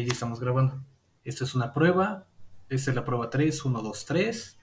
ahí estamos grabando. Esta es una prueba. Esta es la prueba 3, 1, 2, 3.